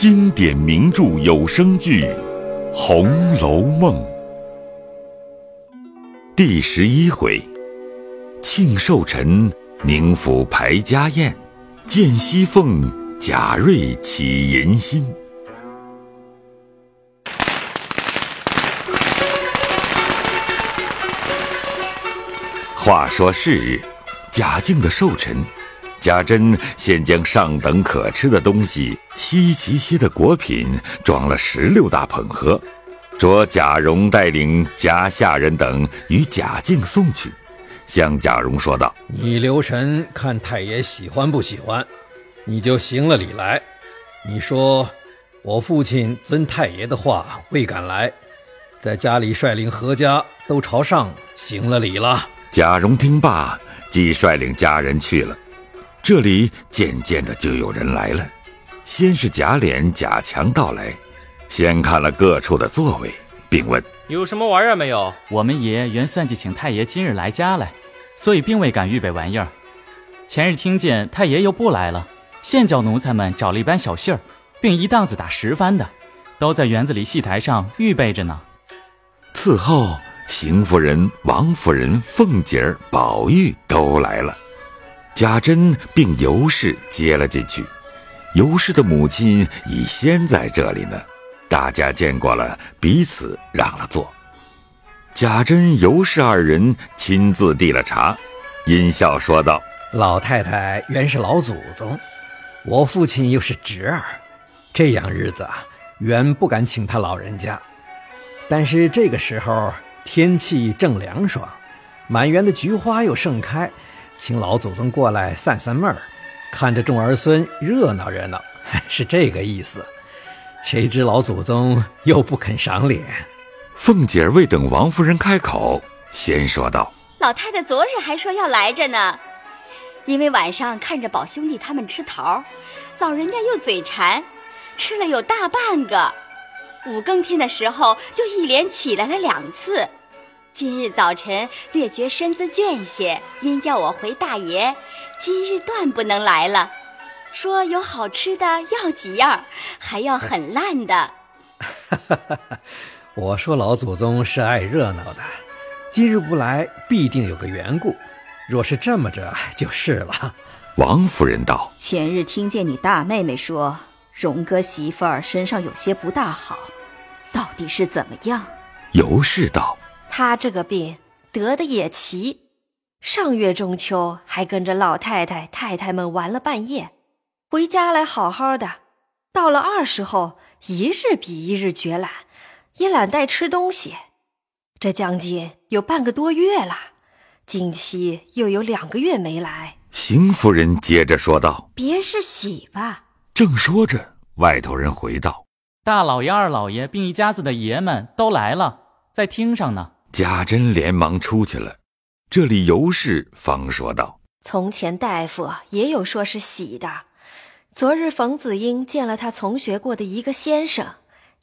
经典名著有声剧《红楼梦》第十一回：庆寿辰，宁府排家宴，见熙凤，贾瑞起淫心。话说是日，贾敬的寿辰，贾珍先将上等可吃的东西、稀奇些的果品装了十六大捧盒，着贾蓉带领贾下人等与贾敬送去，向贾蓉说道：“你留神看太爷喜欢不喜欢，你就行了礼来。你说我父亲遵太爷的话未敢来，在家里率领何家都朝上行了礼了。”贾蓉听罢，即率领家人去了。这里渐渐的就有人来了。先是贾琏、贾强到来，先看了各处的座位，并问：“有什么玩意儿没有？”我们爷原算计请太爷今日来家来，所以并未敢预备玩意儿。前日听见太爷又不来了，现叫奴才们找了一班小戏儿，并一档子打十番的，都在园子里戏台上预备着呢。伺候。邢夫人、王夫人、凤姐儿、宝玉都来了，贾珍并尤氏接了进去。尤氏的母亲已先在这里呢，大家见过了，彼此让了座。贾珍、尤氏二人亲自递了茶，阴笑说道：“老太太原是老祖宗，我父亲又是侄儿，这样日子啊，原不敢请他老人家。但是这个时候。”天气正凉爽，满园的菊花又盛开，请老祖宗过来散散闷儿，看着众儿孙热闹热闹，是这个意思。谁知老祖宗又不肯赏脸。凤姐儿未等王夫人开口，先说道：“老太太昨日还说要来着呢，因为晚上看着宝兄弟他们吃桃，老人家又嘴馋，吃了有大半个。”五更天的时候，就一连起来了两次。今日早晨略觉身子倦些，因叫我回大爷，今日断不能来了。说有好吃的要几样，还要很烂的。我说老祖宗是爱热闹的，今日不来必定有个缘故。若是这么着，就是了。王夫人道：“前日听见你大妹妹说。”荣哥媳妇儿身上有些不大好，到底是怎么样？尤氏道：“他这个病得的也奇，上月中秋还跟着老太太太太们玩了半夜，回家来好好的，到了二十后，一日比一日觉懒，也懒带吃东西。这将近有半个多月了，近期又有两个月没来。”邢夫人接着说道：“别是喜吧？”正说着，外头人回道：“大老爷、二老爷并一家子的爷们都来了，在厅上呢。”贾珍连忙出去了。这里尤氏方说道：“从前大夫也有说是喜的。昨日冯子英见了他从学过的一个先生，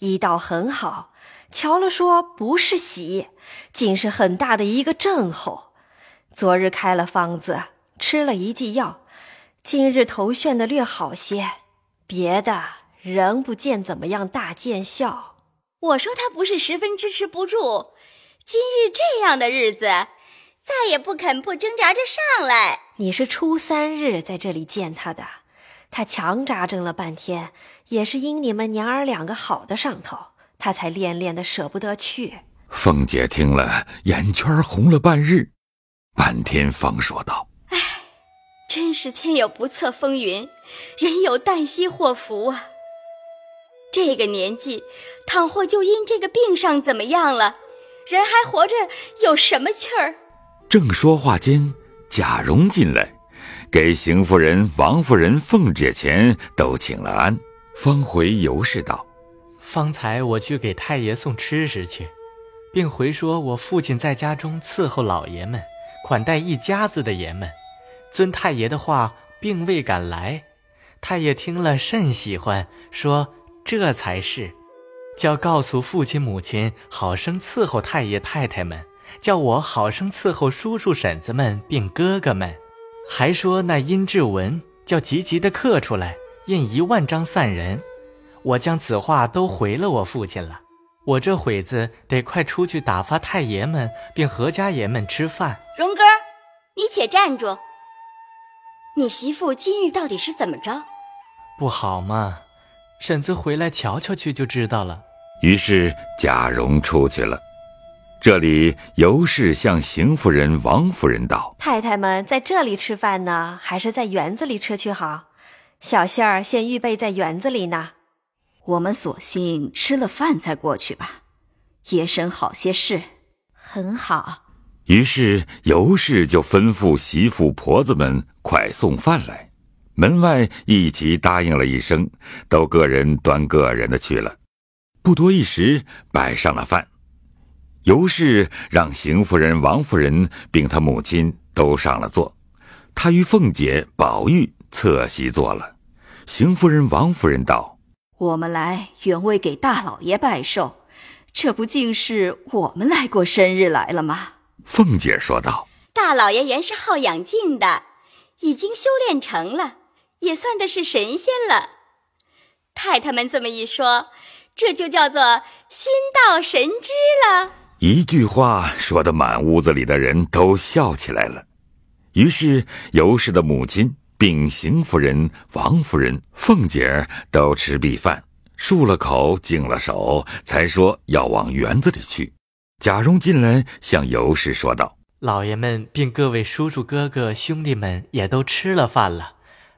医道很好，瞧了说不是喜，竟是很大的一个症候。昨日开了方子，吃了一剂药，今日头眩的略好些。”别的仍不见怎么样大见效。我说他不是十分支持不住，今日这样的日子，再也不肯不挣扎着上来。你是初三日在这里见他的，他强扎挣了半天，也是因你们娘儿两个好的上头，他才恋恋的舍不得去。凤姐听了，眼圈红了半日，半天方说道。真是天有不测风云，人有旦夕祸福啊！这个年纪，倘或就因这个病上怎么样了，人还活着有什么趣儿？正说话间，贾蓉进来，给邢夫人、王夫人、凤姐前都请了安，方回尤氏道：“方才我去给太爷送吃食去，并回说我父亲在家中伺候老爷们，款待一家子的爷们。”遵太爷的话，并未敢来。太爷听了甚喜欢，说这才是，叫告诉父亲母亲，好生伺候太爷太太们；叫我好生伺候叔叔婶子们，并哥哥们。还说那殷志文，叫急急的刻出来，印一万张散人。我将此话都回了我父亲了。我这会子得快出去打发太爷们并何家爷们吃饭。荣哥，你且站住！你媳妇今日到底是怎么着？不好嘛，婶子回来瞧瞧去就知道了。于是贾蓉出去了。这里尤氏向邢夫人、王夫人道：“太太们在这里吃饭呢，还是在园子里吃去好？小杏儿先预备在园子里呢。”我们索性吃了饭再过去吧，夜深好些事，很好。于是尤氏就吩咐媳妇婆子们快送饭来，门外一齐答应了一声，都各人端各人的去了。不多一时，摆上了饭。尤氏让邢夫人、王夫人并她母亲都上了座，她与凤姐、宝玉侧席坐了。邢夫人、王夫人道。我们来原为给大老爷拜寿，这不竟是我们来过生日来了吗？凤姐说道：“大老爷原是好养静的，已经修炼成了，也算的是神仙了。太太们这么一说，这就叫做心到神知了。”一句话说的满屋子里的人都笑起来了。于是尤氏的母亲。并邢夫人、王夫人、凤姐儿都吃毕饭，漱了口，净了手，才说要往园子里去。贾蓉进来，向尤氏说道：“老爷们并各位叔叔、哥哥、兄弟们也都吃了饭了。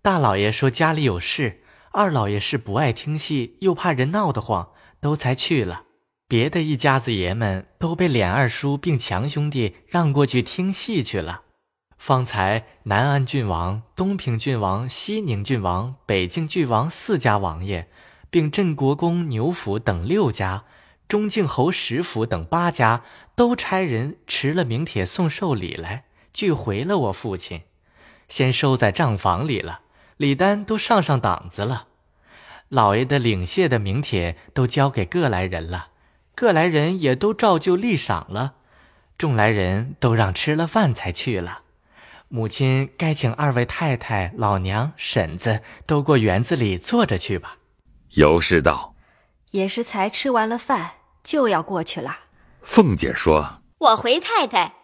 大老爷说家里有事，二老爷是不爱听戏，又怕人闹得慌，都才去了。别的一家子爷们都被脸二叔并强兄弟让过去听戏去了。”方才南安郡王、东平郡王、西宁郡王、北境郡王四家王爷，并镇国公牛府等六家，中靖侯石府等八家，都差人持了名帖送寿礼来，俱回了我父亲，先收在账房里了。礼单都上上档子了，老爷的领谢的名帖都交给各来人了，各来人也都照旧立赏了，众来人都让吃了饭才去了。母亲该请二位太太、老娘、婶子都过园子里坐着去吧。尤氏道：“也是才吃完了饭，就要过去了。”凤姐说：“我回太太，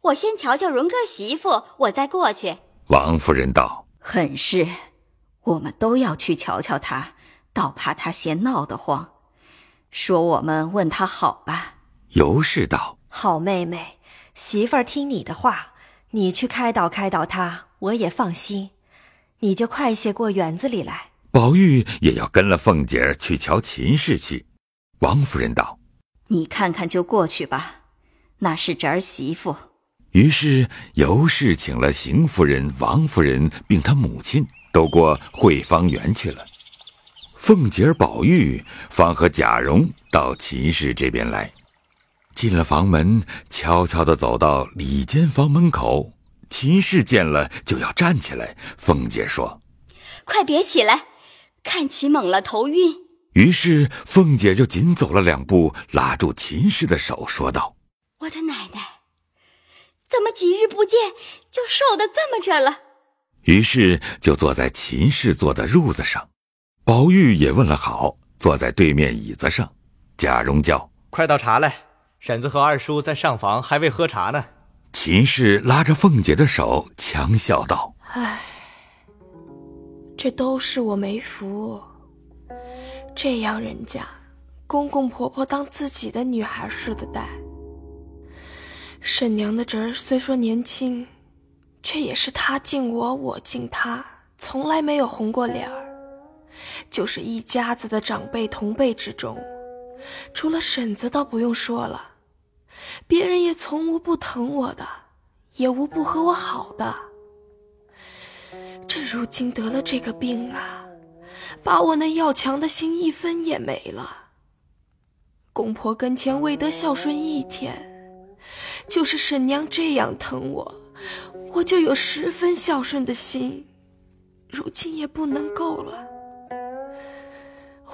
我先瞧瞧荣哥媳妇，我再过去。”王夫人道：“很是，我们都要去瞧瞧他，倒怕他嫌闹得慌。说我们问他好吧。”尤氏道：“好妹妹，媳妇儿听你的话。”你去开导开导他，我也放心。你就快些过园子里来。宝玉也要跟了凤姐儿去瞧秦氏去。王夫人道：“你看看就过去吧，那是侄儿媳妇。”于是尤氏请了邢夫人、王夫人并她母亲都过惠芳园去了。凤姐儿、宝玉方和贾蓉到秦氏这边来。进了房门，悄悄地走到里间房门口。秦氏见了，就要站起来。凤姐说：“快别起来，看起猛了，头晕。”于是凤姐就紧走了两步，拉住秦氏的手，说道：“我的奶奶，怎么几日不见就瘦的这么着了？”于是就坐在秦氏坐的褥子上。宝玉也问了好，坐在对面椅子上。贾蓉叫：“快倒茶来。”婶子和二叔在上房还未喝茶呢。秦氏拉着凤姐的手，强笑道：“唉，这都是我没福。这样人家，公公婆婆当自己的女孩似的待。婶娘的侄儿虽说年轻，却也是他敬我，我敬他，从来没有红过脸儿。就是一家子的长辈同辈之中，除了婶子，倒不用说了。”别人也从无不疼我的，也无不和我好的。这如今得了这个病啊，把我那要强的心一分也没了。公婆跟前未得孝顺一天，就是婶娘这样疼我，我就有十分孝顺的心，如今也不能够了。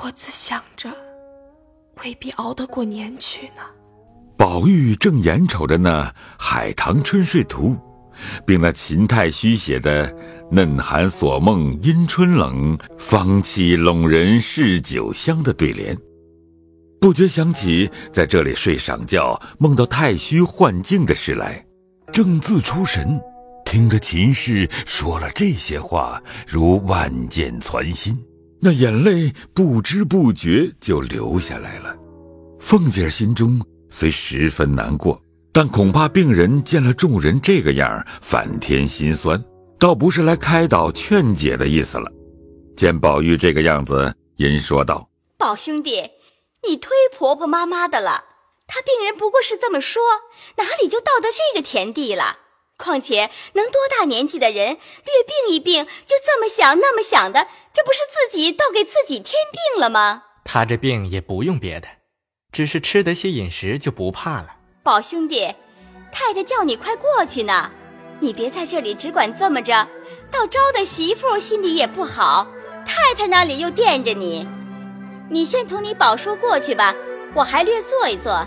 我自想着，未必熬得过年去呢。宝玉正眼瞅着那《海棠春睡图》，并那秦太虚写的“嫩寒锁梦因春冷，芳气笼人是酒香”的对联，不觉想起在这里睡上觉，梦到太虚幻境的事来，正自出神，听得秦氏说了这些话，如万箭穿心，那眼泪不知不觉就流下来了。凤姐心中虽十分难过。但恐怕病人见了众人这个样，反添心酸，倒不是来开导劝解的意思了。见宝玉这个样子，因说道：“宝兄弟，你忒婆婆妈妈的了。他病人不过是这么说，哪里就到得这个田地了？况且能多大年纪的人，略病一病就这么想那么想的，这不是自己倒给自己添病了吗？他这病也不用别的，只是吃得些饮食就不怕了。”宝兄弟，太太叫你快过去呢，你别在这里只管这么着，到招的媳妇心里也不好。太太那里又惦着你，你先同你宝叔过去吧，我还略坐一坐。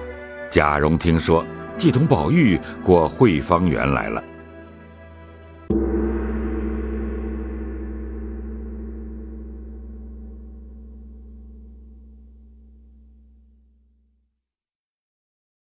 贾蓉听说，既同宝玉过汇芳园来了。